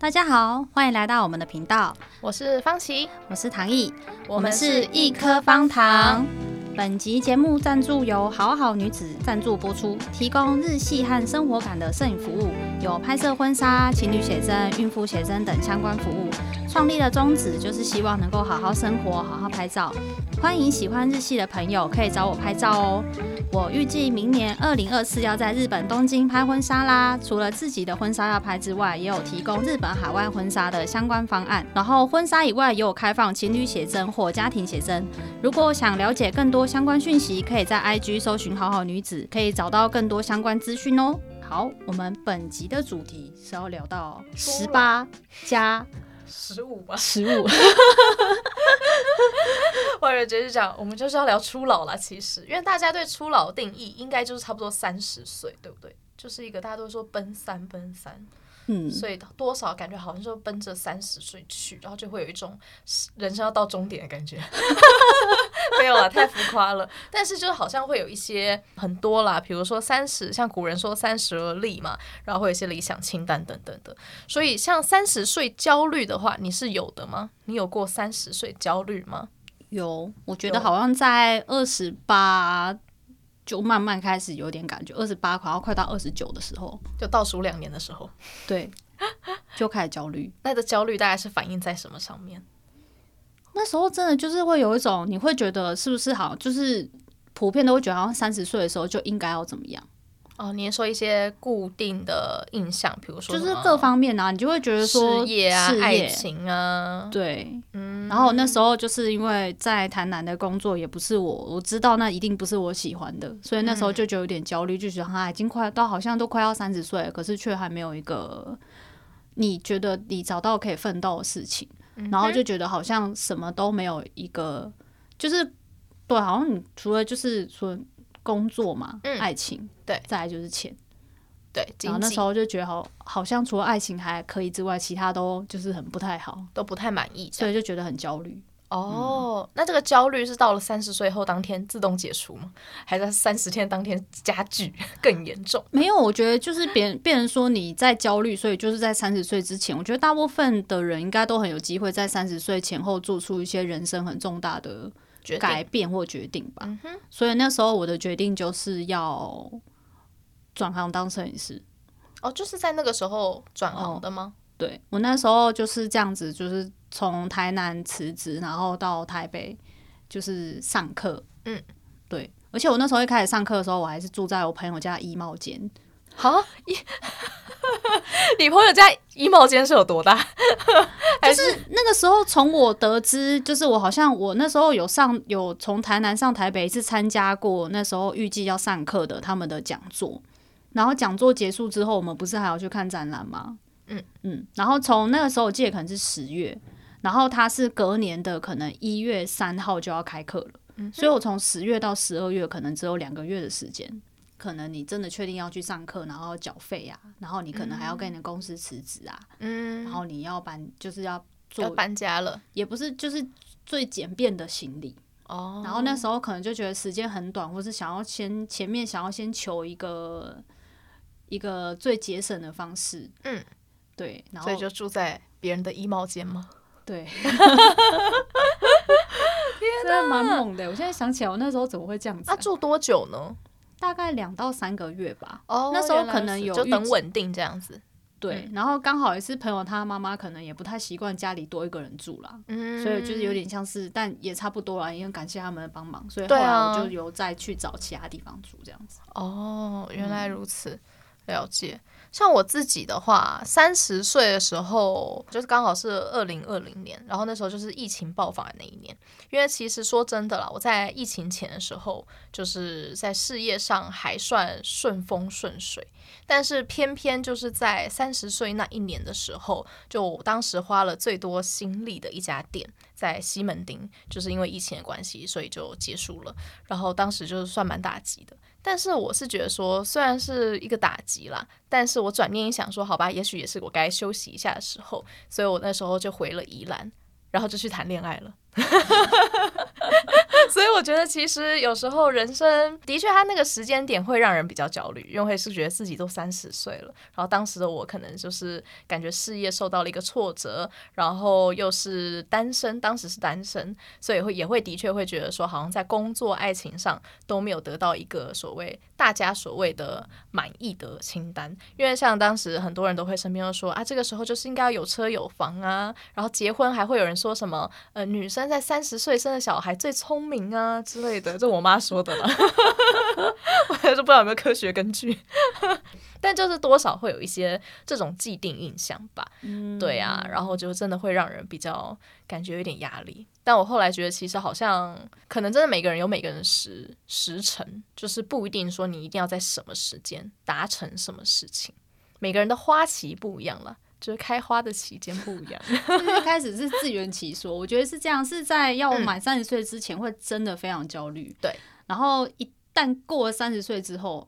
大家好，欢迎来到我们的频道。我是方琦，我是唐毅，我们是一颗方糖。本集节目赞助由好好女子赞助播出，提供日系和生活感的摄影服务，有拍摄婚纱、情侣写真、孕妇写真等相关服务。创立的宗旨就是希望能够好好生活，好好拍照。欢迎喜欢日系的朋友可以找我拍照哦。我预计明年二零二四要在日本东京拍婚纱啦。除了自己的婚纱要拍之外，也有提供日本海外婚纱的相关方案。然后婚纱以外也有开放情侣写真或家庭写真。如果想了解更多相关讯息，可以在 IG 搜寻好好女子，可以找到更多相关资讯哦。好，我们本集的主题是要聊到十八加。十五吧，十五。我以为就是讲，我们就是要聊初老了。其实，因为大家对初老的定义，应该就是差不多三十岁，对不对？就是一个大家都说奔三，奔三。嗯，所以多少感觉好像就奔着三十岁去，然后就会有一种人生要到终点的感觉。没有啊，太浮夸了。但是就好像会有一些很多啦，比如说三十，像古人说三十而立嘛，然后会有一些理想清单等等的。所以像三十岁焦虑的话，你是有的吗？你有过三十岁焦虑吗？有，我觉得好像在二十八。就慢慢开始有点感觉，二十八，然后快到二十九的时候，就倒数两年的时候，对，就开始焦虑。那个焦虑大概是反映在什么上面？那时候真的就是会有一种，你会觉得是不是好，就是普遍都会觉得好像三十岁的时候就应该要怎么样。哦，你说一些固定的印象，比如说就是各方面啊，你就会觉得说事业啊、事业爱情啊，对，嗯。然后那时候就是因为在台南的工作也不是我，我知道那一定不是我喜欢的，所以那时候就觉得有点焦虑，就觉得他已经快到好像都快要三十岁了，可是却还没有一个你觉得你找到可以奋斗的事情，然后就觉得好像什么都没有一个，就是对，好像你除了就是说。工作嘛，嗯、爱情，对，再来就是钱，对。然后那时候就觉得好，好像除了爱情还可以之外，其他都就是很不太好，都不太满意，所以就觉得很焦虑。哦，嗯、那这个焦虑是到了三十岁后当天自动解除吗？还是三十天当天加剧 更严重？没有，我觉得就是别人别人说你在焦虑，所以就是在三十岁之前，我觉得大部分的人应该都很有机会在三十岁前后做出一些人生很重大的。改变或决定吧，嗯、所以那时候我的决定就是要转行当摄影师。哦，就是在那个时候转行的吗？哦、对，我那时候就是这样子，就是从台南辞职，然后到台北就是上课。嗯，对，而且我那时候一开始上课的时候，我还是住在我朋友家衣帽间。好，你朋友家衣帽间是有多大？就是那个时候，从我得知，就是我好像我那时候有上有从台南上台北一次参加过，那时候预计要上课的他们的讲座，然后讲座结束之后，我们不是还要去看展览吗？嗯嗯，然后从那个时候我记得可能是十月，然后他是隔年的可能一月三号就要开课了，嗯，所以我从十月到十二月可能只有两个月的时间。可能你真的确定要去上课，然后缴费啊，然后你可能还要跟你的公司辞职啊，嗯，然后你要搬，就是要做要搬家了，也不是，就是最简便的行李哦。然后那时候可能就觉得时间很短，或是想要先前面想要先求一个一个最节省的方式，嗯，对，然后所以就住在别人的衣帽间吗？对，真的蛮猛的。我现在想起来，我那时候怎么会这样子？那住多久呢？大概两到三个月吧。哦，那时候可能有就等稳定这样子。对，然后刚好也是朋友他妈妈可能也不太习惯家里多一个人住啦，嗯，所以就是有点像是，但也差不多啦，因为感谢他们的帮忙，所以后来我就有再去找其他地方住这样子。哦，原来如此，了解。像我自己的话，三十岁的时候，就是刚好是二零二零年，然后那时候就是疫情爆发的那一年。因为其实说真的啦，我在疫情前的时候，就是在事业上还算顺风顺水，但是偏偏就是在三十岁那一年的时候，就当时花了最多心力的一家店，在西门町，就是因为疫情的关系，所以就结束了。然后当时就是算蛮打击的。但是我是觉得说，虽然是一个打击啦，但是我转念一想说，好吧，也许也是我该休息一下的时候，所以我那时候就回了宜兰，然后就去谈恋爱了。所以我觉得其实有时候人生的确，他那个时间点会让人比较焦虑，因为会是觉得自己都三十岁了，然后当时的我可能就是感觉事业受到了一个挫折，然后又是单身，当时是单身，所以会也会的确会觉得说，好像在工作、爱情上都没有得到一个所谓大家所谓的满意的清单，因为像当时很多人都会身边都说啊，这个时候就是应该要有车有房啊，然后结婚还会有人说什么呃，女生在三十岁生的小孩最聪明啊之类的，这我妈说的了，我还是不知道有没有科学根据，但就是多少会有一些这种既定印象吧，嗯、对啊，然后就真的会让人比较感觉有点压力。但我后来觉得，其实好像可能真的每个人有每个人的时时辰，就是不一定说你一定要在什么时间达成什么事情，每个人的花期不一样了。就是开花的期间不一样，一开始是自圆其说，我觉得是这样，是在要满三十岁之前会真的非常焦虑，对、嗯，然后一旦过了三十岁之后。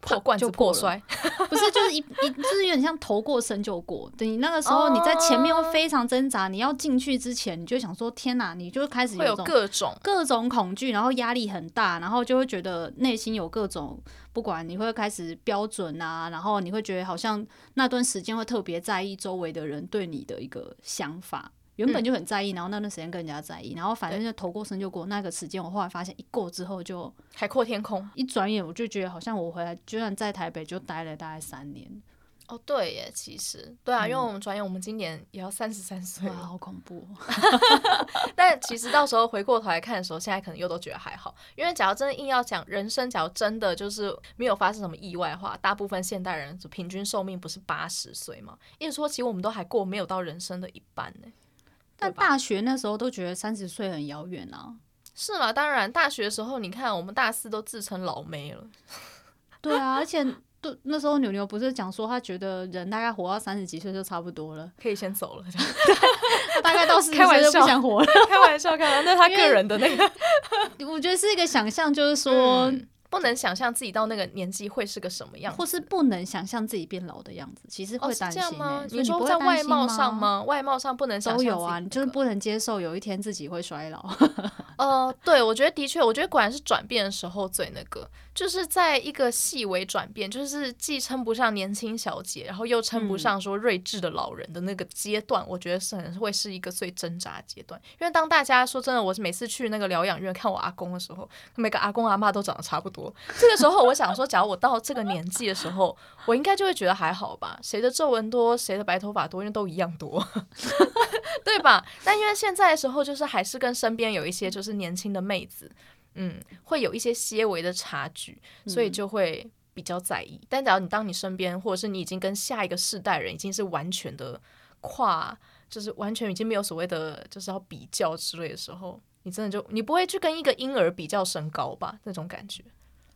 破罐子破摔，不是，就是一一就是有点像头过身就过。等你那个时候你在前面会非常挣扎，你要进去之前，你就想说天哪，你就开始有各种各种恐惧，然后压力很大，然后就会觉得内心有各种不管，你会开始标准啊，然后你会觉得好像那段时间会特别在意周围的人对你的一个想法。原本就很在意，然后那段时间更加在意，然后反正就头过身就过。那个时间我后来发现一过之后就海阔天空，一转眼我就觉得好像我回来，居然在台北就待了大概三年。哦，对耶，其实对啊，因为我们转眼我们今年也要三十三岁了，好恐怖。但其实到时候回过头来看的时候，现在可能又都觉得还好，因为假如真的硬要讲人生，假如真的就是没有发生什么意外的话，大部分现代人平均寿命不是八十岁吗？意思说，其实我们都还过没有到人生的一半呢。但大学那时候都觉得三十岁很遥远啊，是吗？当然，大学的时候你看，我们大四都自称老妹了。对啊，而且都那时候牛牛不是讲说，他觉得人大概活到三十几岁就差不多了，可以先走了。大概到四十岁就不想活了。开玩笑，开玩笑，那他个人的那个，我觉得是一个想象，就是说。嗯不能想象自己到那个年纪会是个什么样子，或是不能想象自己变老的样子，其实会担心、吗？你说在外貌上吗？外貌上不能想象。都有啊，你就是不能接受有一天自己会衰老。呃，对，我觉得的确，我觉得果然是转变的时候最那个，就是在一个细微转变，就是既称不上年轻小姐，然后又称不上说睿智的老人的那个阶段，嗯、我觉得是很会是一个最挣扎的阶段。因为当大家说真的，我是每次去那个疗养院看我阿公的时候，每个阿公阿嬷都长得差不多。这个时候，我想说，假如我到这个年纪的时候，我应该就会觉得还好吧。谁的皱纹多，谁的白头发多，因为都一样多，对吧？但因为现在的时候，就是还是跟身边有一些就是年轻的妹子，嗯，会有一些些微的差距，所以就会比较在意。但假如你当你身边，或者是你已经跟下一个世代人已经是完全的跨，就是完全已经没有所谓的就是要比较之类的时候，你真的就你不会去跟一个婴儿比较身高吧？那种感觉。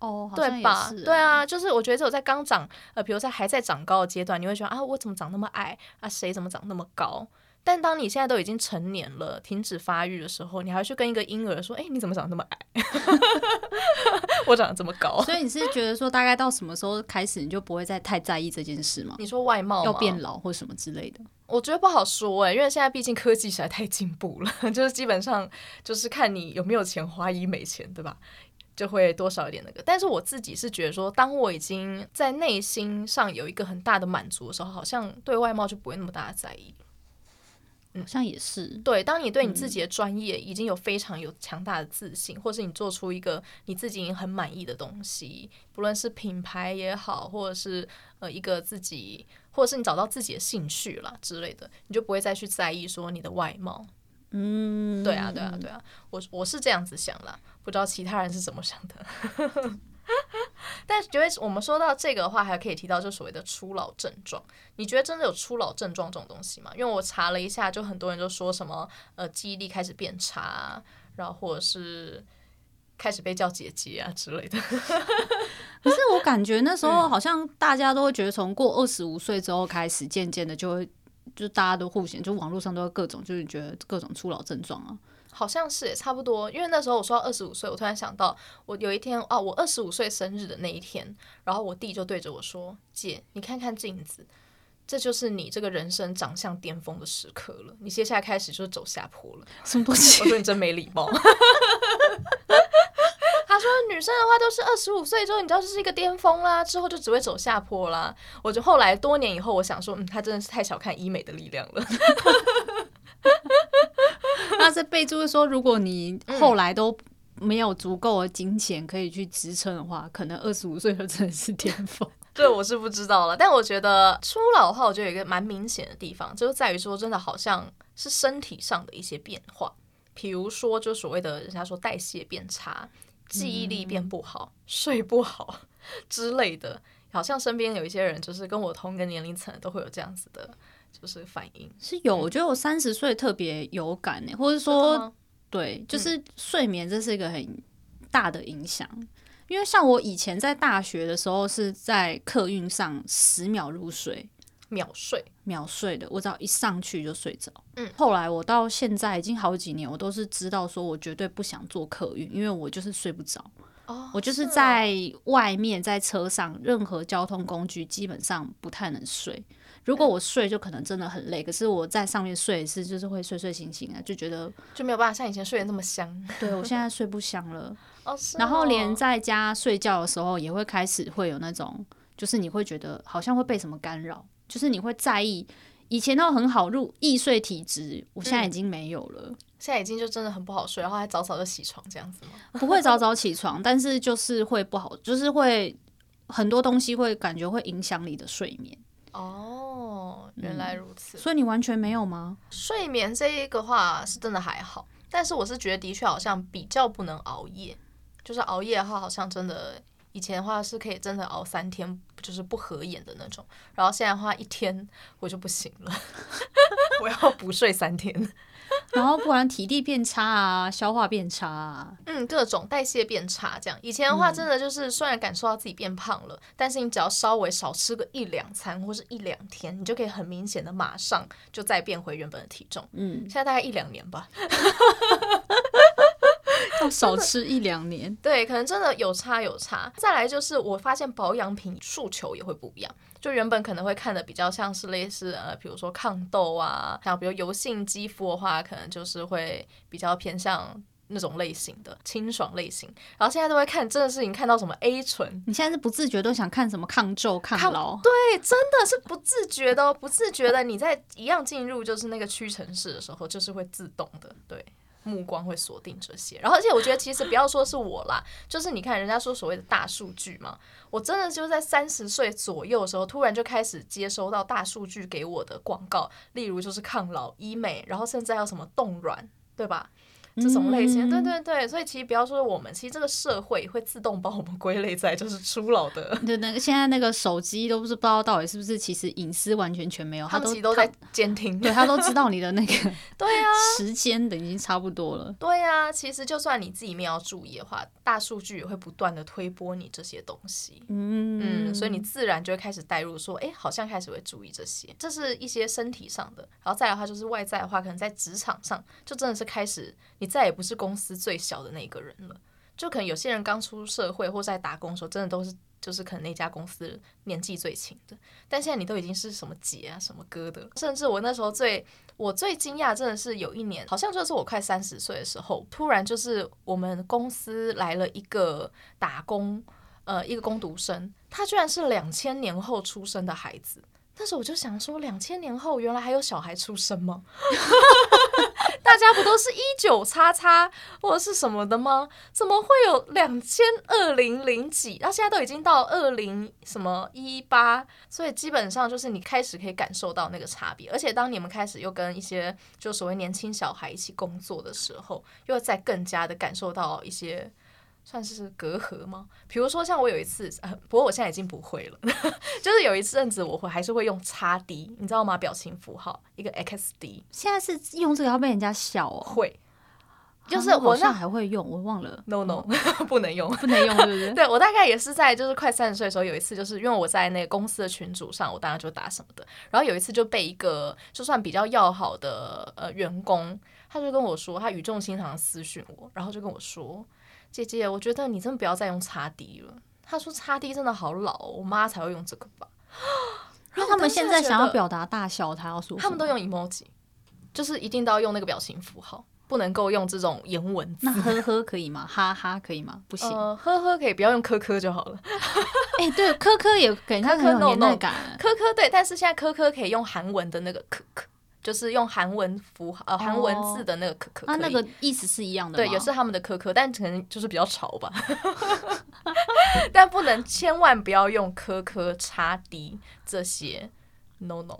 哦，对吧？对啊，就是我觉得只有在刚长，呃，比如在还在长高的阶段，你会觉得啊，我怎么长那么矮啊？谁怎么长那么高？但当你现在都已经成年了，停止发育的时候，你还去跟一个婴儿说，哎，你怎么长那么矮？我长得这么高。所以你是觉得说，大概到什么时候开始，你就不会再太在意这件事吗？你说外貌要变老或什么之类的？我觉得不好说哎、欸，因为现在毕竟科技实在太进步了，就是基本上就是看你有没有钱花医美钱，对吧？就会多少一点那个，但是我自己是觉得说，当我已经在内心上有一个很大的满足的时候，好像对外貌就不会那么大的在意。好像也是。对，当你对你自己的专业已经有非常有强大的自信，嗯、或是你做出一个你自己很满意的东西，不论是品牌也好，或者是呃一个自己，或者是你找到自己的兴趣啦之类的，你就不会再去在意说你的外貌。嗯，对啊，对啊，对啊，我我是这样子想啦，不知道其他人是怎么想的。但觉得我们说到这个的话，还可以提到就所谓的初老症状。你觉得真的有初老症状这种东西吗？因为我查了一下，就很多人就说什么呃记忆力开始变差，然后或者是开始被叫姐姐啊之类的。可是我感觉那时候好像大家都会觉得，从过二十五岁之后开始，渐渐的就会。就大家都互相，就网络上都有各种，就是觉得各种初老症状啊，好像是也差不多。因为那时候我说到二十五岁，我突然想到，我有一天啊，我二十五岁生日的那一天，然后我弟就对着我说：“姐，你看看镜子，这就是你这个人生长相巅峰的时刻了，你接下来开始就是走下坡了。”什么东西？我说你真没礼貌。他说女生的话都是二十五岁之后，你知道这是一个巅峰啦，之后就只会走下坡啦。我就后来多年以后，我想说，嗯，他真的是太小看医美的力量了。那这备注是说，如果你后来都没有足够的金钱可以去支撑的话，可能二十五岁就真的是巅峰。对，我是不知道了。但我觉得初老的话，我觉得有一个蛮明显的地方，就是在于说，真的好像是身体上的一些变化，比如说，就所谓的人家说代谢变差、记忆力变不好、睡不好之类的，好像身边有一些人，就是跟我同个年龄层都会有这样子的，就是反应。是有，我觉得我三十岁特别有感呢，或者说，对，就是睡眠这是一个很大的影响。因为像我以前在大学的时候，是在客运上十秒入睡，秒睡秒睡的，我只要一上去就睡着。嗯，后来我到现在已经好几年，我都是知道说我绝对不想坐客运，因为我就是睡不着。哦，我就是在外面在车上，任何交通工具基本上不太能睡。如果我睡，就可能真的很累。可是我在上面睡是就是会睡睡醒醒啊，就觉得就没有办法像以前睡得那么香。对，我现在睡不香了。哦，是哦。然后连在家睡觉的时候，也会开始会有那种，就是你会觉得好像会被什么干扰，就是你会在意。以前都很好入易睡体质，我现在已经没有了。嗯，现在已经就真的很不好睡，然后还早早就起床这样子吗？不会早早起床，但是就是会不好，就是会很多东西会感觉会影响你的睡眠。哦，原来如此。嗯，所以你完全没有吗？睡眠这一个话是真的还好，但是我是觉得的确好像比较不能熬夜，就是熬夜的话好像真的以前的话是可以真的熬三天，就是不合眼的那种，然后现在的话一天我就不行了，我要补睡三天。然后不然体力变差啊，消化变差啊，嗯，各种代谢变差，这样。以前的话，真的就是虽然感受到自己变胖了，嗯，但是你只要稍微少吃个一两餐或是一两天，你就可以很明显的马上就再变回原本的体重。嗯，现在大概一两年吧。要少吃一两年，对，可能真的有差有差。再来就是我发现保养品诉求也会不一样。就原本可能会看的比较像是类似呃，比如说抗痘啊，像比如油性肌肤的话，可能就是会比较偏向那种类型的清爽类型。然后现在都会看，真的是你看到什么 A 醇，你现在是不自觉都想看什么抗皱、抗老，对，真的是不自觉的哦，不自觉的，你在一样进入就是那个屈臣氏的时候，就是会自动的，对。目光会锁定这些，然后而且我觉得其实不要说是我啦，就是你看人家说所谓的大数据嘛，我真的就在三十岁左右的时候，突然就开始接收到大数据给我的广告，例如就是抗老、医美，然后甚至还有什么冻卵，对吧？这种类型，对对对，所以其实不要说我们，其实这个社会会自动帮我们归类在就是初老的。对，那个现在那个手机都不是不知道到底是不是其实隐私完全全没有，他都都在监听，对他都知道你的那个 对啊 时间的已经差不多了。对呀，其实就算你自己没有注意的话，大数据也会不断的推波你这些东西。嗯嗯，所以你自然就会开始带入说，哎，好像开始会注意这些，这是一些身体上的。然后再的话就是外在的话，可能在职场上就真的是开始。你再也不是公司最小的那个人了，就可能有些人刚出社会或在打工的时候，真的都是就是可能那家公司年纪最轻的，但现在你都已经是什么姐啊什么哥的，甚至我那时候最我最惊讶，真的是有一年，好像就是我快三十岁的时候，突然就是我们公司来了一个打工，呃，一个工读生，他居然是两千年后出生的孩子。但是我就想说，两千年后原来还有小孩出生吗？大家不都是一九叉叉或者是什么的吗？怎么会有两千二零零几？那现在都已经到二零什么一八，所以基本上就是你开始可以感受到那个差别。而且当你们开始又跟一些就所谓年轻小孩一起工作的时候，又再更加的感受到一些。算是隔阂吗？比如说，像我有一次，呃，不过我现在已经不会了。就是有一阵子，我会还是会用叉 D，你知道吗？表情符号一个 XD。现在是用这个要被人家笑哦。会，就是我那还会用，我忘了。No No，不能用，不能用，对不对？对，我大概也是在就是快三十岁的时候，有一次就是因为我在那个公司的群组上，我当然就打什么的。然后有一次就被一个就算比较要好的呃员工，他就跟我说，他语重心长的私讯我，然后就跟我说。姐姐，我觉得你真的不要再用叉 D 了。他说叉 D 真的好老，我妈才会用这个吧。然后他们现在想要表达大笑，他要说他们都用 emoji，就是一定都要用那个表情符号。不能够用这种颜文字。那呵呵可以吗？哈哈可以吗？不行。呃、呵呵可以，不要用科科就好了。哎、欸，对，科科也给人家很有年代感。科科对，但是现在科科可以用韩文的那个科科。就是用韩文符号呃韩文字的那个可可，那那个意思是一样的，对，也是他们的可可，但可能就是比较潮吧。但不能千万不要用科科叉 D 这些，no no。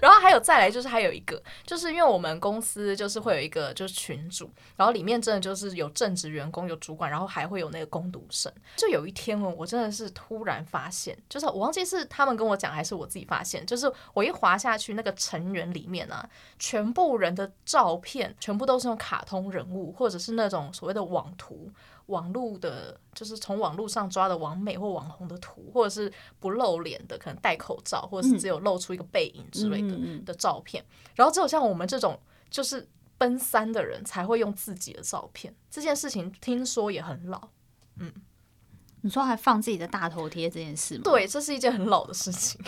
然后还有再来就是还有一个，就是因为我们公司就是会有一个就是群组，然后里面真的就是有正职员工、有主管，然后还会有那个工读生。就有一天哦，我真的是突然发现，就是我忘记是他们跟我讲还是我自己发现，就是我一滑下去那个成员里面啊，全部人的照片全部都是用卡通人物或者是那种所谓的网图。网络的，就是从网络上抓的网美或网红的图，或者是不露脸的，可能戴口罩，或者是只有露出一个背影之类的、嗯、的照片。然后只有像我们这种就是奔三的人才会用自己的照片。这件事情听说也很老，嗯，你说还放自己的大头贴这件事吗？对，这是一件很老的事情。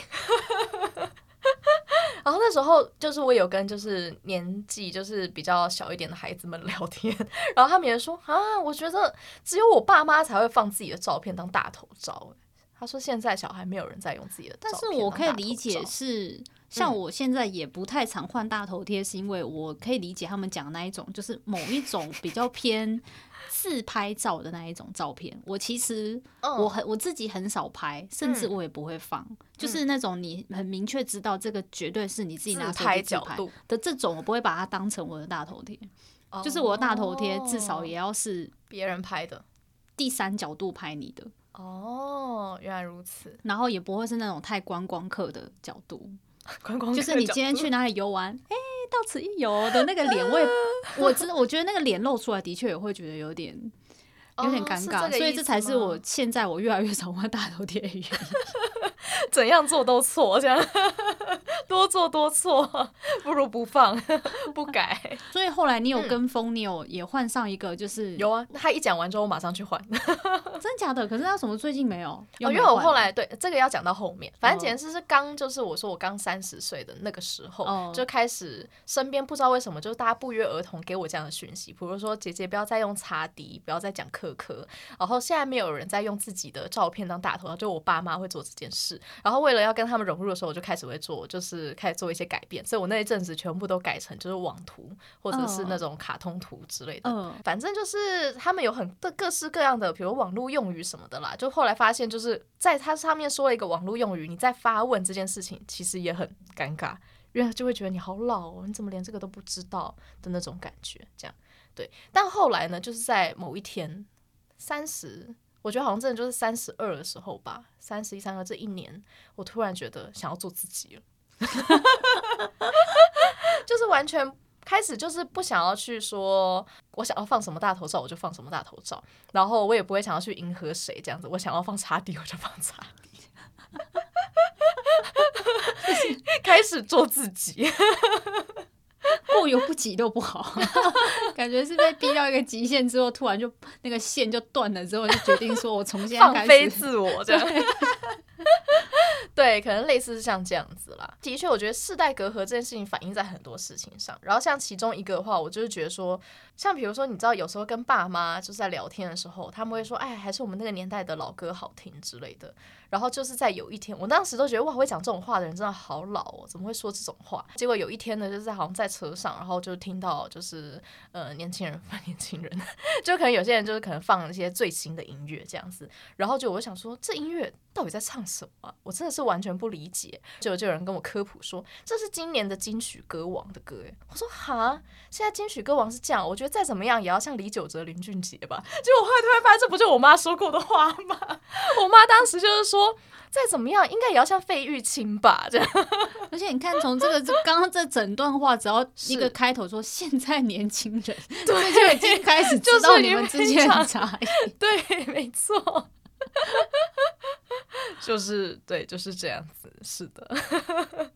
然后那时候就是我有跟就是年纪就是比较小一点的孩子们 聊天，然后他们也说啊，我觉得只有我爸妈才会放自己的照片当大头照。他说现在小孩没有人在用自己的照片，但是我可以理解是像我现在也不太常换大头贴，是因为我可以理解他们讲那一种，就是某一种比较偏。自拍照的那一种照片，我其实我很我自己很少拍，甚至我也不会放，嗯、就是那种你很明确知道这个绝对是你自己拿手机自拍的这种，我不会把它当成我的大头贴。哦、就是我的大头贴至少也要是别人拍的，第三角度拍你的。哦，原来如此。然后也不会是那种太观光客的角度，观光就是你今天去哪里游玩，哎、欸。到此一游的那个脸，我也我知，我觉得那个脸露出来的确也会觉得有点有点尴尬，所以这才是我现在我越来越少玩大头贴的原因。怎样做都错，这样 多做多错，不如不放不改。所以后来你有跟风，你有也换上一个，就是有啊。他一讲完之后，我马上去换。真假的？可是他什么最近没有？哦，因为我后来对这个要讲到后面。反正简直是刚就是我说我刚三十岁的那个时候，就开始身边不知道为什么就是大家不约而同给我这样的讯息，比如说姐姐不要再用擦滴，不要再讲科科。然后现在没有人在用自己的照片当大头，就我爸妈会做这件事。然后为了要跟他们融入的时候，我就开始会做，就是开始做一些改变。所以我那一阵子全部都改成就是网图或者是那种卡通图之类的。嗯，反正就是他们有很各各式各样的，比如网络用语什么的啦。就后来发现，就是在他上面说了一个网络用语，你在发问这件事情，其实也很尴尬，因为就会觉得你好老哦，你怎么连这个都不知道的那种感觉。这样对，但后来呢，就是在某一天三十。我觉得好像真的就是三十二的时候吧，三十一、三十二这一年，我突然觉得想要做自己了，就是完全开始就是不想要去说，我想要放什么大头照我就放什么大头照，然后我也不会想要去迎合谁这样子，我想要放茶底我就放茶底 开始做自己。过犹不及都不好，感觉是被逼到一个极限之后，突然就那个线就断了，之后就决定说，我从现在开始放飞自我，这样。对，可能类似是像这样子啦。的确，我觉得世代隔阂这件事情反映在很多事情上。然后像其中一个的话，我就是觉得说，像比如说，你知道有时候跟爸妈就是在聊天的时候，他们会说，哎，还是我们那个年代的老歌好听之类的。然后就是在有一天，我当时都觉得哇，会讲这种话的人真的好老哦，怎么会说这种话？结果有一天呢，就是好像在车上，然后就听到就是呃年轻人放，年轻人，就可能有些人就是可能放一些最新的音乐这样子，然后就我想说，这音乐到底在唱什么？我真的是完全不理解。就就有人跟我科普说，这是今年的金曲歌王的歌。哎，我说哈，现在金曲歌王是这样，我觉得再怎么样也要像李玖哲、林俊杰吧。结果我后来突然发现，这不就我妈说过的话吗？我妈当时就是说。再怎么样，应该也要像费玉清吧？这样，而且你看，从这个这刚刚这整段话，只要一个开头说现在年轻人，对，就已经开始知道你们之间的差异。对，没错，就是对，就是这样子。是的，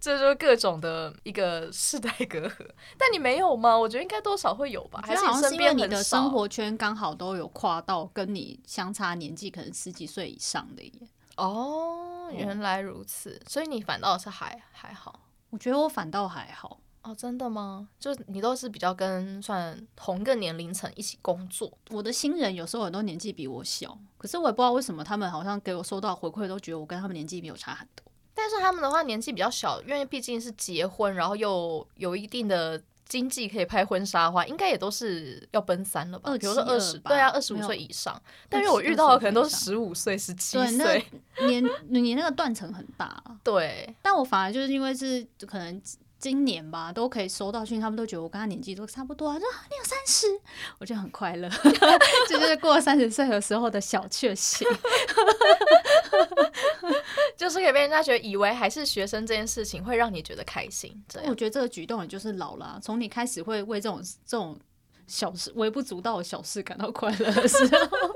这就是各种的一个世代隔阂。但你没有吗？我觉得应该多少会有吧。还是你身边你的生活圈刚好都有跨到跟你相差年纪可能十几岁以上的耶。哦，原来如此，所以你反倒是还还好。我觉得我反倒还好。哦，真的吗？就你都是比较跟算同个年龄层一起工作。我的新人有时候很多年纪比我小，可是我也不知道为什么他们好像给我收到回馈都觉得我跟他们年纪没有差很多。但是他们的话年纪比较小，因为毕竟是结婚，然后又有一定的经济可以拍婚纱的话，应该也都是要奔三了吧？比如说二十，对啊，二十五岁以上。但是我遇到的可能都是十五岁、十七岁，年你那个断层很大。对，但我反而就是因为是可能。今年吧，都可以收到讯，他们都觉得我跟他年纪都差不多啊，说你有三十，我就很快乐，就是过三十岁的时候的小确幸，就是可以被人家觉得以为还是学生这件事情会让你觉得开心。我觉得这个举动也就是老了，从你开始会为这种这种小事微不足道的小事感到快乐的时候。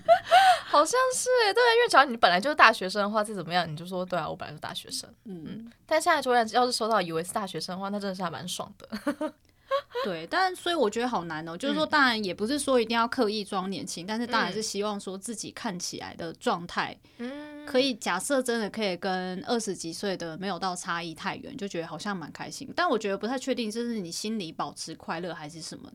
好像是哎，对，因为只要你本来就是大学生的话，再怎么样你就说对啊，我本来就是大学生。嗯，但现在突然要是收到以为是大学生的话，那真的是还蛮爽的。对，但所以我觉得好难哦。就是说，当然也不是说一定要刻意装年轻，嗯、但是当然是希望说自己看起来的状态，嗯，可以假设真的可以跟二十几岁的没有到差异太远，就觉得好像蛮开心。但我觉得不太确定，就是你心里保持快乐还是什么，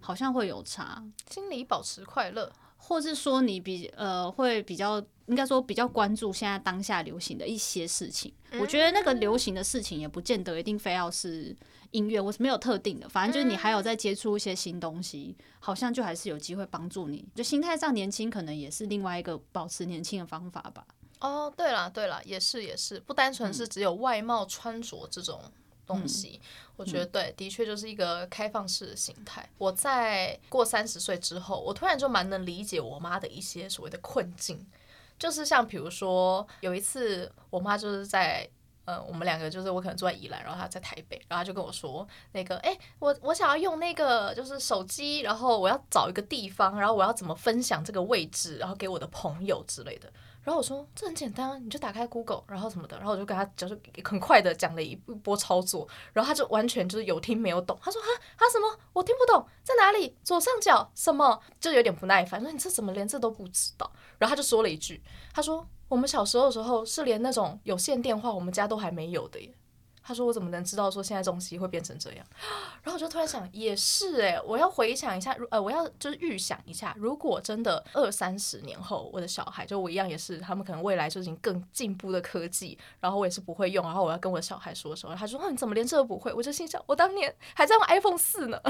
好像会有差。心里保持快乐。或是说你比呃会比较应该说比较关注现在当下流行的一些事情，嗯、我觉得那个流行的事情也不见得一定非要是音乐，我是没有特定的，反正就是你还有在接触一些新东西，好像就还是有机会帮助你，就心态上年轻可能也是另外一个保持年轻的方法吧。哦，对了对了，也是也是，不单纯是只有外貌穿着这种。东西，我觉得对，的确就是一个开放式的心态。我在过三十岁之后，我突然就蛮能理解我妈的一些所谓的困境，就是像比如说有一次，我妈就是在，嗯，我们两个就是我可能住在宜兰，然后她在台北，然后她就跟我说，那个，哎，我我想要用那个就是手机，然后我要找一个地方，然后我要怎么分享这个位置，然后给我的朋友之类的。然后我说这很简单啊，你就打开 Google，然后什么的，然后我就跟他讲就很快的讲了一波操作，然后他就完全就是有听没有懂。他说哈哈什么？我听不懂，在哪里？左上角什么？就有点不耐烦，说你这怎么连这都不知道？然后他就说了一句，他说我们小时候的时候是连那种有线电话我们家都还没有的耶。他说：“我怎么能知道说现在东西会变成这样？”然后我就突然想，也是诶，我要回想一下，呃，我要就是预想一下，如果真的二三十年后，我的小孩就我一样，也是他们可能未来就已经更进步的科技，然后我也是不会用，然后我要跟我的小孩说的时候，他说：“你怎么连这都不会？”我就心想，我当年还在用 iPhone 四呢。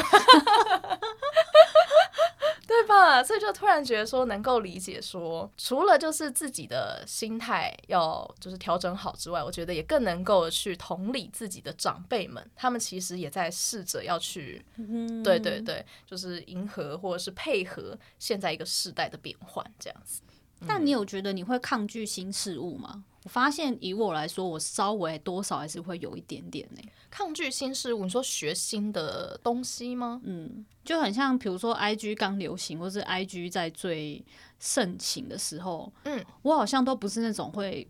对吧？所以就突然觉得说，能够理解说，除了就是自己的心态要就是调整好之外，我觉得也更能够去同理自己的长辈们，他们其实也在试着要去，嗯、对对对，就是迎合或者是配合现在一个时代的变换这样子。但你有觉得你会抗拒新事物吗？我发现以我来说，我稍微多少还是会有一点点呢。抗拒新事物，你说学新的东西吗？嗯，就很像，比如说 IG 刚流行，或是 IG 在最盛行的时候，嗯，我好像都不是那种会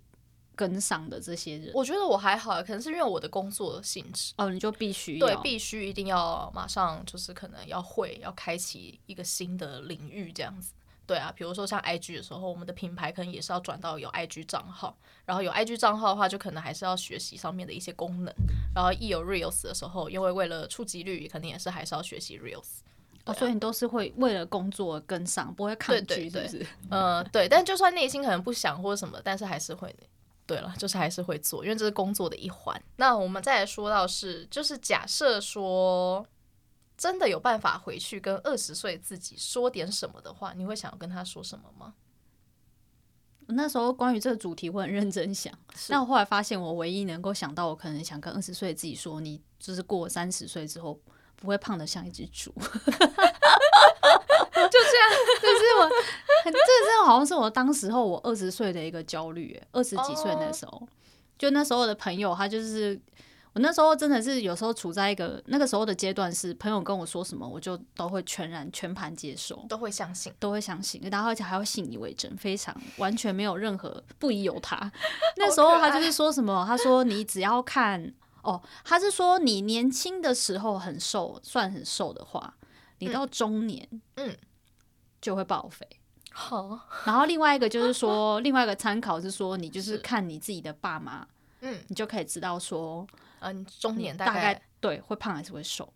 跟上的这些人。我觉得我还好，可能是因为我的工作的性质。哦，你就必须对，必须一定要马上就是可能要会要开启一个新的领域这样子。对啊，比如说像 IG 的时候，我们的品牌可能也是要转到有 IG 账号，然后有 IG 账号的话，就可能还是要学习上面的一些功能。然后一有 Reels 的时候，因为为了触及率，肯定也是还是要学习 Reels。哦，所以你都是会为了工作跟上，不会抗拒，是不是？嗯，对。但就算内心可能不想或者什么，但是还是会。对了，就是还是会做，因为这是工作的一环。那我们再来说到是，就是假设说。真的有办法回去跟二十岁自己说点什么的话，你会想要跟他说什么吗？那时候关于这个主题，我很认真想。但我后来发现，我唯一能够想到，我可能想跟二十岁自己说，你就是过三十岁之后不会胖的像一只猪。就这样，就是我，这这好像是我当时候我二十岁的一个焦虑。二十几岁那时候，oh. 就那时候我的朋友，他就是。我那时候真的是有时候处在一个那个时候的阶段，是朋友跟我说什么，我就都会全然全盘接受，都会相信，都会相信，然后而且还会信以为真，非常完全没有任何不疑有他。那时候他就是说什么，他说你只要看哦，他是说你年轻的时候很瘦，算很瘦的话，你到中年嗯就会报废。好，然后另外一个就是说，另外一个参考是说，你就是看你自己的爸妈，嗯，你就可以知道说。嗯，中年大概，大概对，会胖还是会瘦。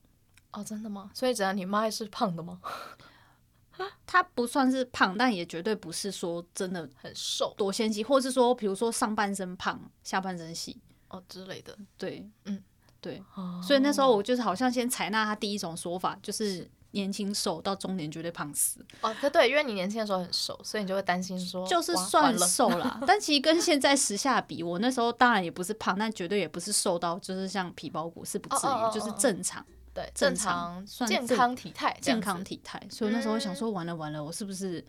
哦，真的吗？所以只要你妈也是胖的吗？她不算是胖，但也绝对不是说真的很瘦多纤细，或是说比如说上半身胖，下半身细哦之类的。对，嗯，对。哦，所以那时候我就是好像先采纳她第一种说法，就是年轻瘦到中年绝对胖死。哦，对对，因为你年轻的时候很瘦，所以你就会担心说就是算瘦啦。但其实跟现在时下比，我那时候当然也不是胖，但绝对也不是瘦到就是像皮包骨，是不至于，哦哦哦哦就是正常。对，正常算健康体态，健康体态。所以那时候我想说，完了完了，我是不是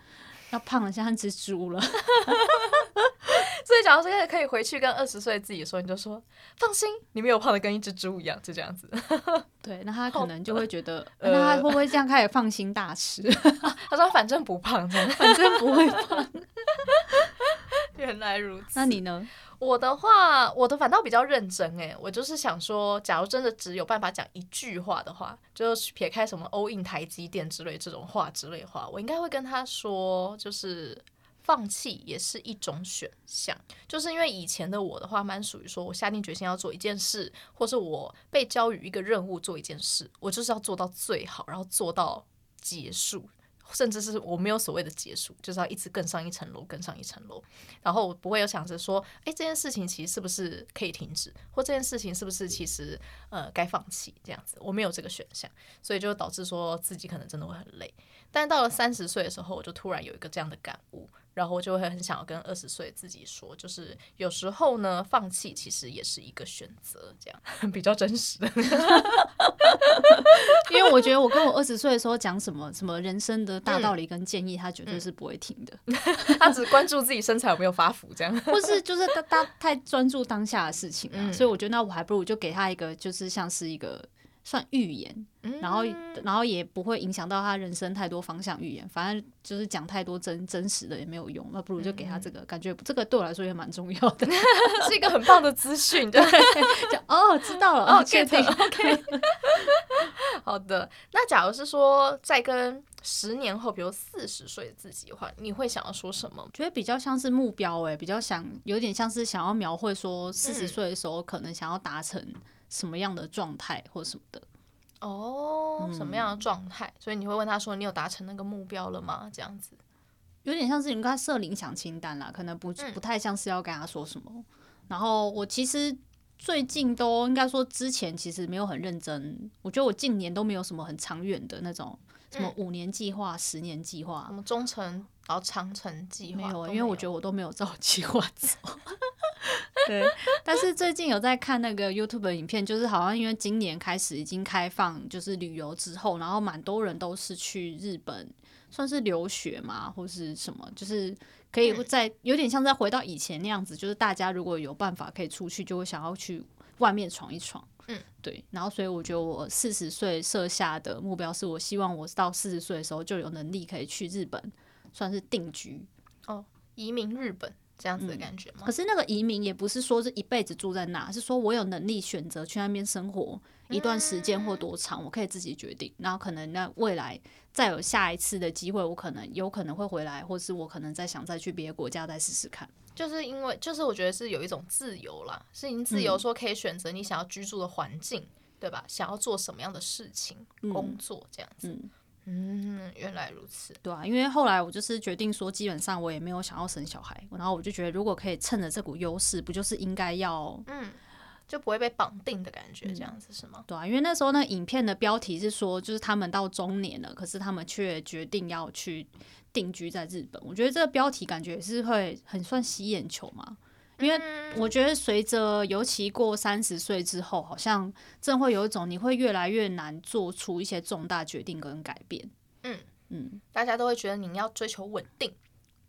要胖的像只猪了？所以，假如说可以回去跟二十岁自己说，你就说放心，你没有胖的跟一只猪一样，就这样子。对，那他可能就会觉得，呃、那他会不会这样开始放心大吃？他说反正不胖，反正不会胖。原来如此。那你呢？我的话，我的反倒比较认真诶，我就是想说，假如真的只有办法讲一句话的话，就是撇开什么 all in 台积电之类这种话之类的话，我应该会跟他说，就是放弃也是一种选项。就是因为以前的我的话，蛮属于说我下定决心要做一件事，或是我被交予一个任务做一件事，我就是要做到最好，然后做到结束。甚至是我没有所谓的结束，就是要一直更上一层楼，更上一层楼。然后我不会有想着说，哎，这件事情其实是不是可以停止，或这件事情是不是其实呃该放弃这样子，我没有这个选项，所以就导致说自己可能真的会很累。但到了三十岁的时候，我就突然有一个这样的感悟。然后我就会很想要跟二十岁自己说，就是有时候呢，放弃其实也是一个选择，这样 比较真实的。因为我觉得我跟我二十岁的时候讲什么什么人生的大道理跟建议，嗯、他绝对是不会听的。嗯、他只关注自己身材有没有发福，这样，或是就是他他太专注当下的事情了、啊。嗯、所以我觉得那我还不如就给他一个，就是像是一个。算预言，然后然后也不会影响到他人生太多方向。预言反正就是讲太多真真实的也没有用，那不如就给他这个，感觉这个对我来说也蛮重要的，是一个很棒的资讯。对，就哦，知道了，哦，确定，OK。好的，那假如是说在跟十年后，比如四十岁的自己的话，你会想要说什么？觉得比较像是目标，哎，比较想有点像是想要描绘说四十岁的时候可能想要达成。什么样的状态或什么的哦，什么样的状态？嗯、所以你会问他说：“你有达成那个目标了吗？”这样子有点像是你跟他设理想清单啦，可能不不太像是要跟他说什么。嗯、然后我其实最近都应该说之前其实没有很认真，我觉得我近年都没有什么很长远的那种什么五年计划、嗯、十年计划、什么中程然后长程计划没有，因为我觉得我都没有照计划走。对，但是最近有在看那个 YouTube 的影片，就是好像因为今年开始已经开放，就是旅游之后，然后蛮多人都是去日本，算是留学嘛，或是什么，就是可以在有点像在回到以前那样子，就是大家如果有办法可以出去，就会想要去外面闯一闯。嗯，对。然后所以我觉得我四十岁设下的目标是我希望我到四十岁的时候就有能力可以去日本，算是定居哦，移民日本。这样子的感觉吗？可是那个移民也不是说是一辈子住在那，是说我有能力选择去那边生活一段时间或多长，我可以自己决定。然后可能那未来再有下一次的机会，我可能有可能会回来，或是我可能再想再去别的国家再试试看。就是因为就是我觉得是有一种自由啦，是你自由说可以选择你想要居住的环境，对吧？想要做什么样的事情、工作这样子。嗯嗯，原来如此。对啊，因为后来我就是决定说，基本上我也没有想要生小孩，然后我就觉得，如果可以趁着这股优势，不就是应该要，嗯，就不会被绑定的感觉，这样子是吗？嗯，对啊，因为那时候那影片的标题是说，就是他们到中年了，可是他们却决定要去定居在日本。我觉得这个标题感觉是会很算吸眼球嘛。因为我觉得随着尤其过三十岁之后，好像真会有一种你会越来越难做出一些重大决定跟改变。嗯嗯，大家都会觉得你要追求稳定，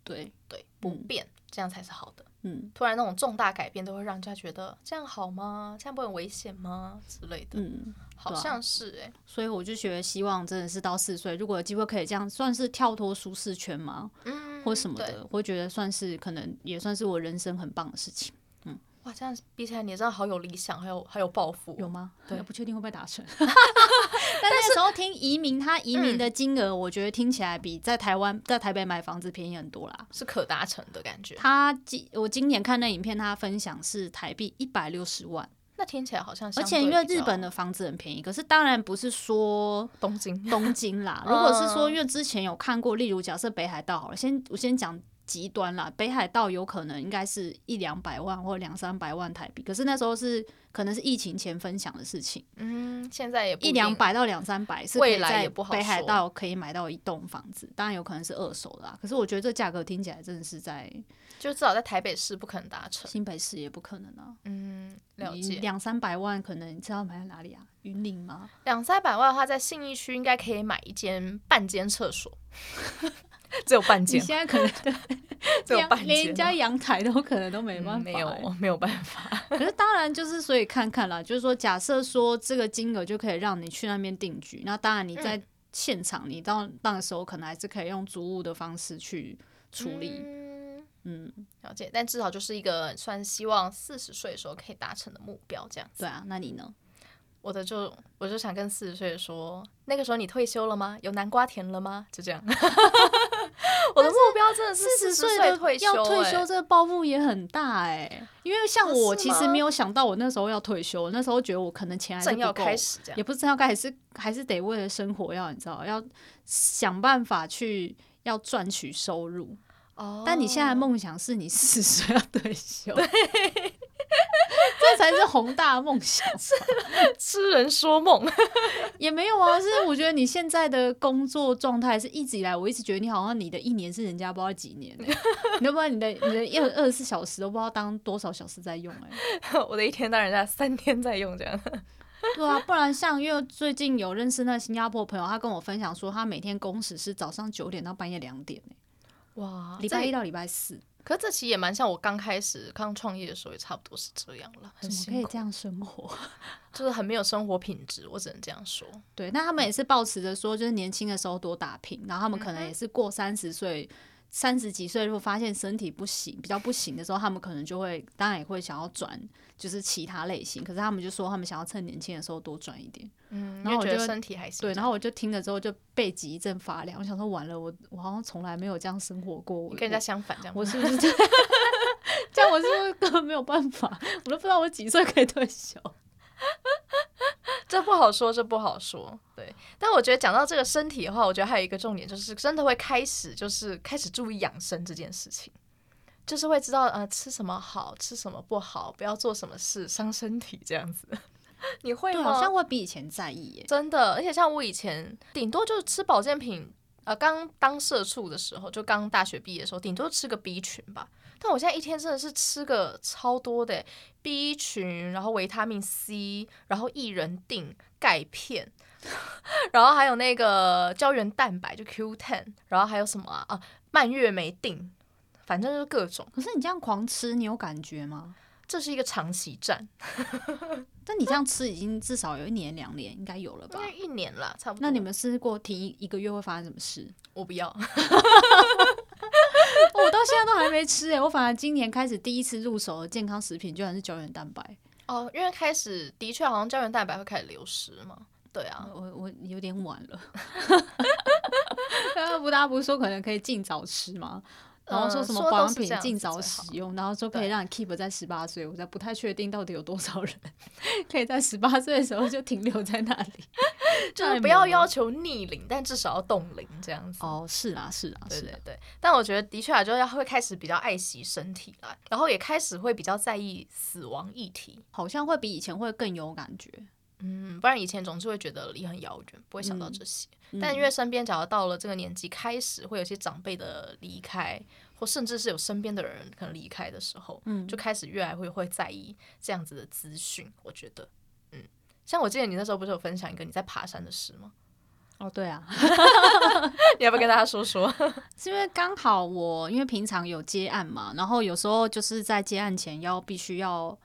对对，不变，这样才是好的。嗯，突然那种重大改变都会让人家觉得这样好吗？这样不很危险吗？之类的。嗯，好像是哎、欸。所以我就觉得希望真的是到四岁，如果有机会可以这样，算是跳脱舒适圈吗？嗯，或什么的，我觉得算是可能也算是我人生很棒的事情。嗯哇，这样比起来，你真的好有理想，还有还有抱负，有吗？对，不确定会不会达成。但那时候听移民，他移民的金额，嗯、我觉得听起来比在台湾在台北买房子便宜很多啦，是可达成的感觉。他今我今年看那影片，他分享是台币一百六十万，那听起来好像，而且因为日本的房子很便宜，可是当然不是说东京东京啦。如果是说，因为之前有看过，例如假设北海道好了，先我先讲。极端啦，北海道有可能应该是一两百万或两三百万台币，可是那时候是可能是疫情前分享的事情。嗯，现在也不一两百到两三百是未来也不好。北海道可以买到一栋房子，当然有可能是二手的啦。可是我觉得这价格听起来真的是在，就至少在台北市不可能达成，新北市也不可能啊。嗯，了解。两三百万可能你知道买在哪里啊？云林吗？两三百万的话，在信义区应该可以买一间半间厕所。只有半间，你现在可能 对，只有半间，连家阳台都可能都没办法，没有，没有办法。可是当然就是，所以看看啦，就是说，假设说这个金额就可以让你去那边定居，那当然你在现场，你到那个时候可能还是可以用租屋的方式去处理。嗯，嗯，了解。但至少就是一个算希望四十岁的时候可以达成的目标，这样子。对啊，那你呢？我的就我就想跟四十岁的说，那个时候你退休了吗？有南瓜田了吗？就这样。我的目标真的是四十岁退休，欸，要退休这个抱负也很大哎，欸，因为像我其实没有想到我那时候要退休，那时候觉得我可能钱还是不够，要开始这样，也不是正要开始，是还是得为了生活要你知道，要想办法去要赚取收入。哦，但你现在梦想是你四十岁要退休。这才是宏大的梦想，痴人说梦 也没有啊。是我觉得你现在的工作状态是一直以来，我一直觉得你好像你的一年是人家不知道几年，你都不知道你的你的一二十四小时都不知道当多少小时在用哎。我的一天当人家三天在用这样。对啊，不然像因为最近有认识那新加坡朋友，他跟我分享说，他每天工时是早上九点到半夜两点哇，礼拜一到礼拜四。可是这其实也蛮像我刚开始刚创业的时候，也差不多是这样了。怎么可以这样生活？就是很没有生活品质，我只能这样说。对，那他们也是抱持着说，就是年轻的时候多打拼，然后他们可能也是过三十岁。三十几岁如果发现身体不行，比较不行的时候，他们可能就会，当然也会想要转，就是其他类型。可是他们就说，他们想要趁年轻的时候多转一点。嗯，然后我就觉得身体还行。对，然后我就听了之后就背脊一阵发凉。我想说，完了，我我好像从来没有这样生活过。我跟人家相反，这样我是不是这样？这样我是不是根本没有办法？我都不知道我几岁可以退休。这不好说，这不好说。对，但我觉得讲到这个身体的话，我觉得还有一个重点，就是真的会开始，就是开始注意养生这件事情，就是会知道呃吃什么好，吃什么不好，不要做什么事伤身体这样子。你会吗？好像会比以前在意耶，真的。而且像我以前，顶多就是吃保健品，呃，刚当社畜的时候，就刚大学毕业的时候，顶多吃个 B 群吧。但我现在一天真的是吃个超多的 B 群，然后维他命 C，然后薏仁锭钙片，然后还有那个胶原蛋白就 Q10，然后还有什么啊？啊蔓越莓锭，反正就是各种。可是你这样狂吃，你有感觉吗？这是一个长期战。但你这样吃已经至少有一年两年，应该有了吧？应该一年了，差不多。那你们试过停一个月会发生什么事？我不要。现在都还没吃哎，我反而今年开始第一次入手的健康食品，居然是胶原蛋白哦。因为开始的确好像胶原蛋白会开始流失嘛。对啊，我我有点晚了。不大不是说可能可以尽早吃吗？然后说什么保养品尽早使用，然后说可以让你 keep 在十八岁，我才不太确定到底有多少人可以在十八岁的时候就停留在那里。就是不要要求逆龄，但至少要冻龄这样子。哦，是啊，是啊，对对对。但我觉得的确啊，就是要会开始比较爱惜身体了，然后也开始会比较在意死亡议题，好像会比以前会更有感觉。嗯，不然以前总是会觉得离很遥远，不会想到这些。嗯、但因为身边，假如到了这个年纪，开始会有些长辈的离开，或甚至是有身边的人可能离开的时候，嗯，就开始越来会会在意这样子的资讯。我觉得，嗯，像我记得你那时候不是有分享一个你在爬山的事吗？哦，对啊，你要不要跟大家说说？是因为刚好我因为平常有接案嘛，然后有时候就是在接案前要必须要。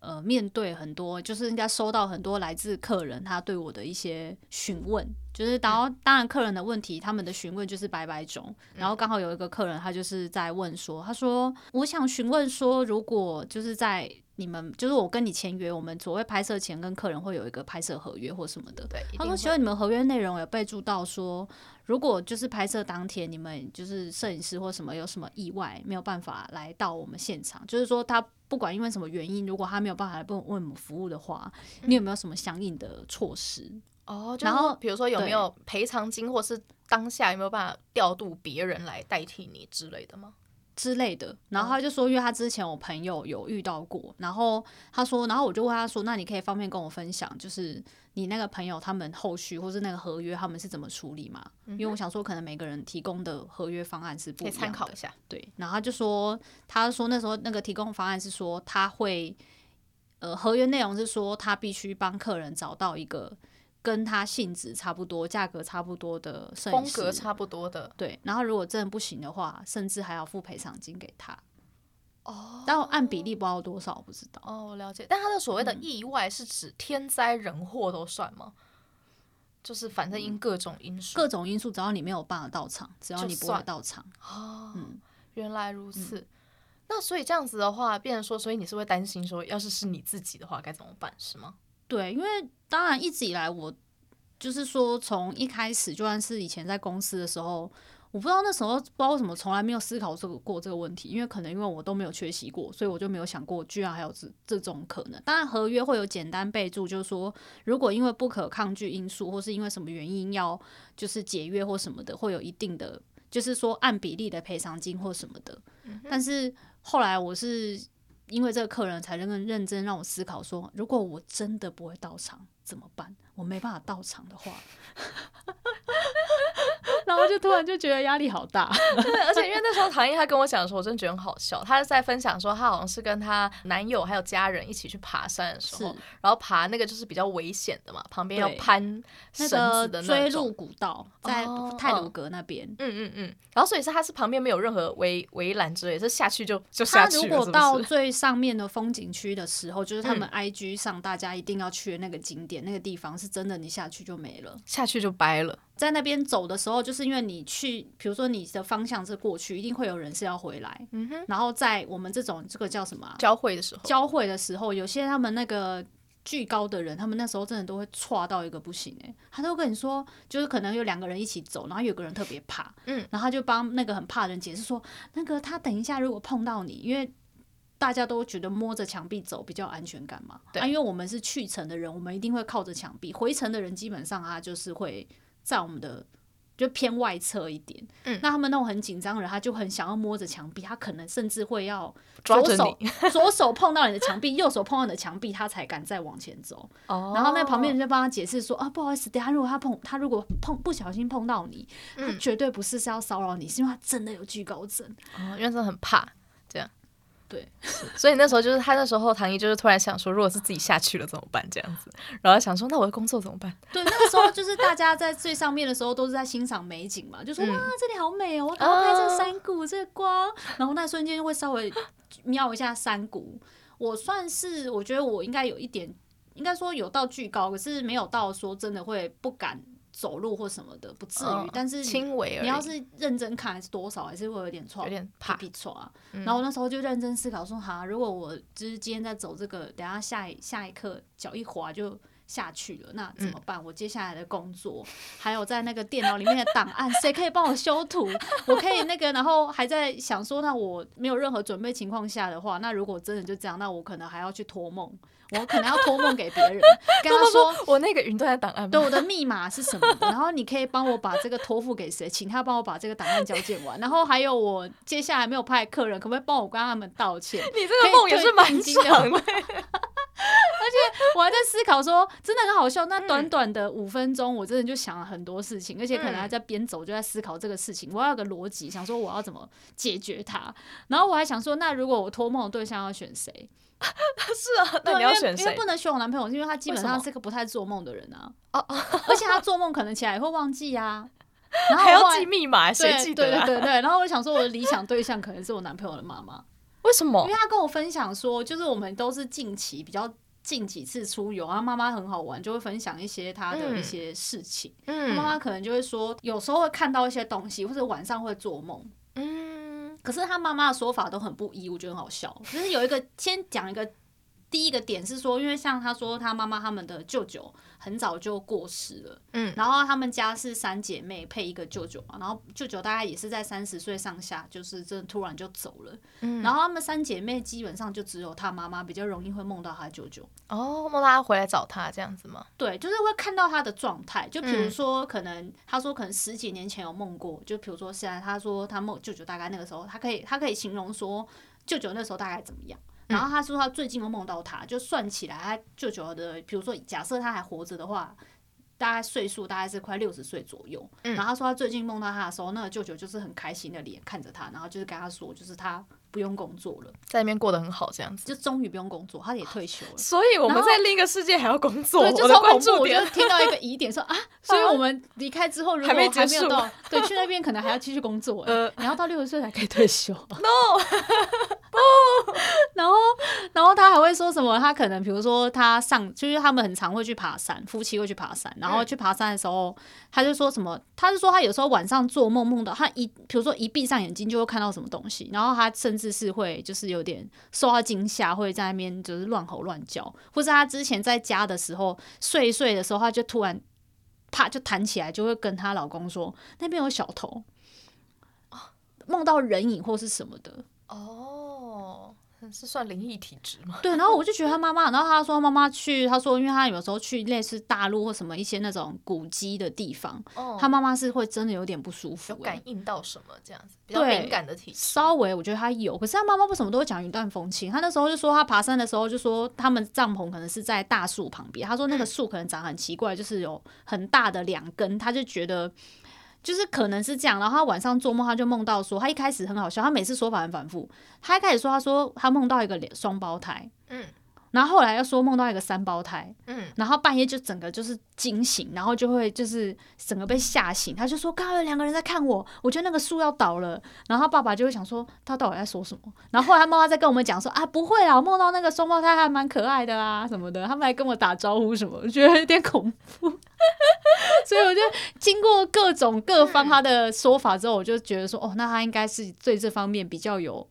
呃，面对很多，就是人家收到很多来自客人他对我的一些询问，就是然后当然客人的问题，他们的询问就是百百种。然后刚好有一个客人，他就是在问说，他说我想询问说，如果就是在你们就是我跟你签约，我们所谓拍摄前跟客人会有一个拍摄合约或什么的。对，他说，请问你们合约内容有备注到说，如果就是拍摄当天你们就是摄影师或什么有什么意外没有办法来到我们现场，就是说他不管因为什么原因，如果他没有办法来为为我们服务的话，你有没有什么相应的措施？哦，然后比如说有没有赔偿金，或是当下有没有办法调度别人来代替你之类的吗？之类的。然后他就说，因为他之前我朋友有遇到过，然后他说，然后我就问他说，那你可以方便跟我分享，就是你那个朋友他们后续或是那个合约他们是怎么处理吗？因为我想说，可能每个人提供的合约方案是不一样的，参考一下。对，然后他就说，他说那时候那个提供方案是说他会，呃，合约内容是说他必须帮客人找到一个。跟他性质差不多、价格差不多的摄影师，风格差不多的，对。然后如果真的不行的话，甚至还要付赔偿金给他。哦，但我按比例不知道多少，我不知道。哦，我了解。但他的所谓的意外是指天灾人祸都算吗？嗯、就是反正因各种因素，各种因素，只要你没有办法到场，只要你不会到场。哦，嗯，原来如此。嗯、那所以这样子的话，变成说，所以你是会担心说，要是是你自己的话，该怎么办，是吗？对，因为当然一直以来，我就是说，从一开始，就算是以前在公司的时候，我不知道那时候不知道为什么从来没有思考这个过这个问题，因为可能因为我都没有缺席过，所以我就没有想过居然还有这这种可能。当然，合约会有简单备注，就是说如果因为不可抗拒因素，或是因为什么原因要就是解约或什么的，会有一定的就是说按比例的赔偿金或什么的。但是后来我是。因为这个客人才认认真让我思考说，如果我真的不会到场怎么办？我没办法到场的话。然后就突然就觉得压力好大，对，而且因为那时候唐英他跟我讲的时候，我真的觉得很好笑。他是在分享说，他好像是跟他男友还有家人一起去爬山的时候，然后爬那个就是比较危险的嘛，旁边要攀绳子的那种锥麓古道，在泰鲁阁那边。嗯嗯嗯。然后所以是他是旁边没有任何围围栏之类，是下去就就下去了。他如果到 最上面的风景区的时候，就是他们 IG 上大家一定要去的那个景点，那个地方是真的，你下去就没了，下去就掰了。在那边走的时候，就是因为你去，比如说你的方向是过去，一定会有人是要回来。嗯哼。然后在我们这种这个叫什么啊？交汇的时候，交汇的时候，有些他们那个巨高的人，他们那时候真的都会挫到一个不行诶。他都跟你说，就是可能有两个人一起走，然后有个人特别怕，嗯，然后他就帮那个很怕的人解释说，那个他等一下如果碰到你，因为大家都觉得摸着墙壁走比较安全感嘛。对。啊，因为我们是去城的人，我们一定会靠着墙壁；回城的人基本上他就是会。在我们的就偏外侧一点，嗯，那他们那种很紧张的人，他就很想要摸着墙壁，他可能甚至会要左手左手碰到你的墙壁，右手碰到你的墙壁，他才敢再往前走。哦，然后那旁边人就帮他解释说啊，不好意思，等下如果他碰他如果碰不小心碰到你，他绝对不是是要骚扰你，是因为他真的有惧高症，哦，因为真的很怕。对，所以那时候就是他那时候唐一就是突然想说，如果是自己下去了怎么办？这样子，然后想说，那我的工作怎么办？对，那个时候就是大家在最上面的时候都是在欣赏美景嘛，就说、嗯、哇，这里好美哦，我赶快拍这个山谷，这个光，然后那瞬间就会稍微瞄一下山谷。我算是我觉得我应该有一点，应该说有到巨高，可是没有到说真的会不敢。走路或什么的不至于，哦、但是轻微。你要是认真看，还是多少还是会有点错，有点怕屁错啊。然后我那时候就认真思考说，哈，如果我就是今天在走这个，等下下一下一刻脚一滑就下去了，那怎么办？嗯、我接下来的工作，还有在那个电脑里面的档案，谁可以帮我修图？我可以那个，然后还在想说，那我没有任何准备情况下的话，那如果真的就这样，那我可能还要去托梦。我可能要托梦给别人，跟他说我那个云端的档案，对，我的密码是什么的，然后你可以帮我把这个托付给谁，请他帮我把这个档案交件完，然后还有我接下来没有派客人，可不可以帮我跟他们道歉？你这个梦也是蛮长的，我还在思考说，真的很好笑。那短短的五分钟，我真的就想了很多事情，而且可能还在边走就在思考这个事情，我要有个逻辑，想说我要怎么解决它。然后我还想说，那如果我托梦的对象要选谁？是啊，那你要选谁？因为不能选我男朋友，因为他基本上是个不太做梦的人啊。哦哦，而且他做梦可能起来也会忘记呀，然后还要记密码，谁记得？对对对对。然后我想说，我的理想对象可能是我男朋友的妈妈。为什么？因为他跟我分享说，就是我们都是近期比较近几次出游，啊妈妈很好玩，就会分享一些他的一些事情。嗯，妈妈可能就会说，有时候会看到一些东西，或者晚上会做梦。嗯。可是他妈妈的说法都很不一，我觉得很好笑。就是有一个先讲一个第一个点是说，因为像他说他妈妈他们的舅舅很早就过世了，嗯，然后他们家是三姐妹配一个舅舅嘛，然后舅舅大概也是在三十岁上下，就是真的突然就走了，嗯，然后他们三姐妹基本上就只有他妈妈比较容易会梦到他舅舅，哦，梦到他回来找他这样子吗？对，就是会看到他的状态，就比如说可能他说可能十几年前有梦过，就比如说现在他说他梦舅舅大概那个时候，他可以他可以形容说舅舅那时候大概怎么样。然后他说他最近又梦到他，就算起来他舅舅的，比如说假设他还活着的话，大概岁数大概是快六十岁左右。然后他说他最近梦到他的时候，那个舅舅就是很开心的脸看着他，然后就是跟他说，就是他。不用工作了，在那边过得很好，这样子就终于不用工作，他也退休了。所以我们在另一个世界还要工作，对，就超恐怖。我就听到一个疑点说啊，所以我们离开之后，如果还没有到，对，去那边可能还要继续工作，呃，然后到六十岁才可以退休。No，不，然后，然后他还会说什么？他可能比如说他上，就是他们很常会去爬山，夫妻会去爬山，然后去爬山的时候，他就说什么？他就说他有时候晚上做梦梦到他一，比如说一闭上眼睛就会看到什么东西，然后他甚至是会就是。有点受到惊吓，会在那边就是乱吼乱叫，或是他之前在家的时候睡一睡的时候，他就突然啪就弹起来，就会跟她老公说那边有小偷，梦到人影或是什么的哦。是算灵异体质吗？对，然后我就觉得他妈妈，然后他说妈妈去，他说因为他有时候去类似大陆或什么一些那种古迹的地方，哦、他妈妈是会真的有点不舒服，有感应到什么这样子，比较敏感的体质。稍微我觉得他有，可是他妈妈为什么都会讲云淡风轻？他那时候就说他爬山的时候就说他们帐篷可能是在大树旁边，他说那个树可能长很奇怪，就是有很大的两根，他就觉得。就是可能是这样，然后他晚上做梦，他就梦到说，他一开始很好笑，他每次说法很反复。他一开始说，他说他梦到一个双胞胎，嗯。然后后来又说梦到一个三胞胎，嗯，然后半夜就整个就是惊醒，然后就会就是整个被吓醒。他就说刚刚有两个人在看我，我觉得那个树要倒了。然后爸爸就会想说他到底在说什么？然后后来他妈妈在跟我们讲说啊不会啦，我梦到那个双胞胎还蛮可爱的啊什么的，他们还跟我打招呼什么，我觉得有点恐怖。所以我就经过各种各方他的说法之后，我就觉得说哦，那他应该是对这方面比较有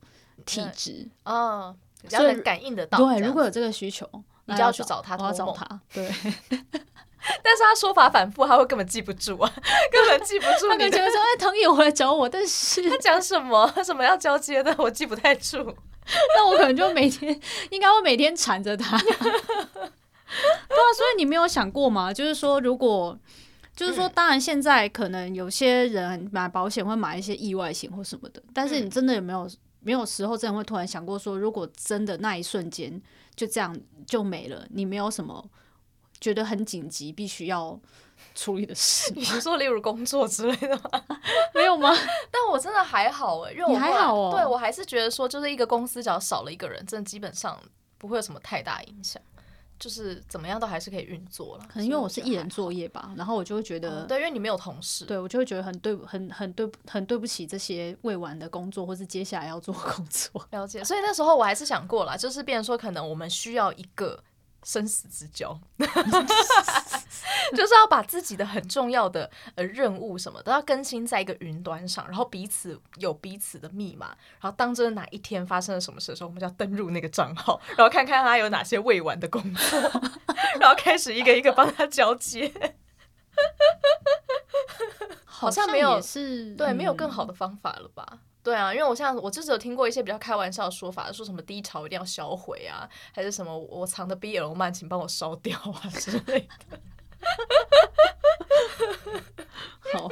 体质哦。比较能感应得到，对，如果有这个需求，你就要去找他，我要找他。对，但是他说法反复，他会根本记不住啊，根本记不住。他感觉说哎，唐毅回来找我，但是他讲什么 什么要交接的，我记不太住。那我可能就每天应该会每天缠着他。对啊，所以你没有想过吗？就是说，如果就是说，当然现在可能有些人买保险会买一些意外险或什么的，但是你真的有没有？没有时候，真的会突然想过说，如果真的那一瞬间就这样就没了，你没有什么觉得很紧急必须要处理的事？你是说例如工作之类的吗？没有吗？但我真的还好哎，因为我还好哦。对，我还是觉得说，就是一个公司只要少了一个人，真的基本上不会有什么太大影响。就是怎么样都还是可以运作了，可能因为我是一人作业吧，然后我就会觉得，对，因为你没有同事，对我就会觉得很对，很很对，很对不起这些未完的工作，或是接下来要做工作。了解，所以那时候我还是想过了，就是变成说，可能我们需要一个。生死之交，就是要把自己的很重要的呃任务什么都要更新在一个云端上，然后彼此有彼此的密码，然后当真哪一天发生了什么事的时候，我们就要登入那个账号，然后看看他有哪些未完的工作，然后开始一个一个帮他交接。好像没有是对，没有更好的方法了吧？对啊，因为我像我就是有听过一些比较开玩笑的说法，说什么低潮一定要销毁啊，还是什么我藏的 BL 漫，请帮我烧掉啊之类的。好，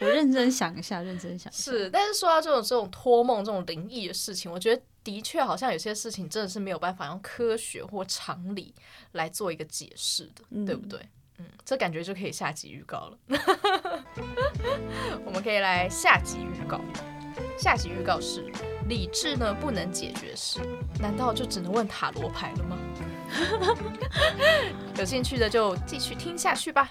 我认真想一下，认真想一下。是，但是说到这种这种托梦这种灵异的事情，我觉得的确好像有些事情真的是没有办法用科学或常理来做一个解释的，嗯、对不对？嗯，这感觉就可以下集预告了。我们可以来下集预告。下集预告是：理智呢不能解决事，难道就只能问塔罗牌了吗？有兴趣的就继续听下去吧。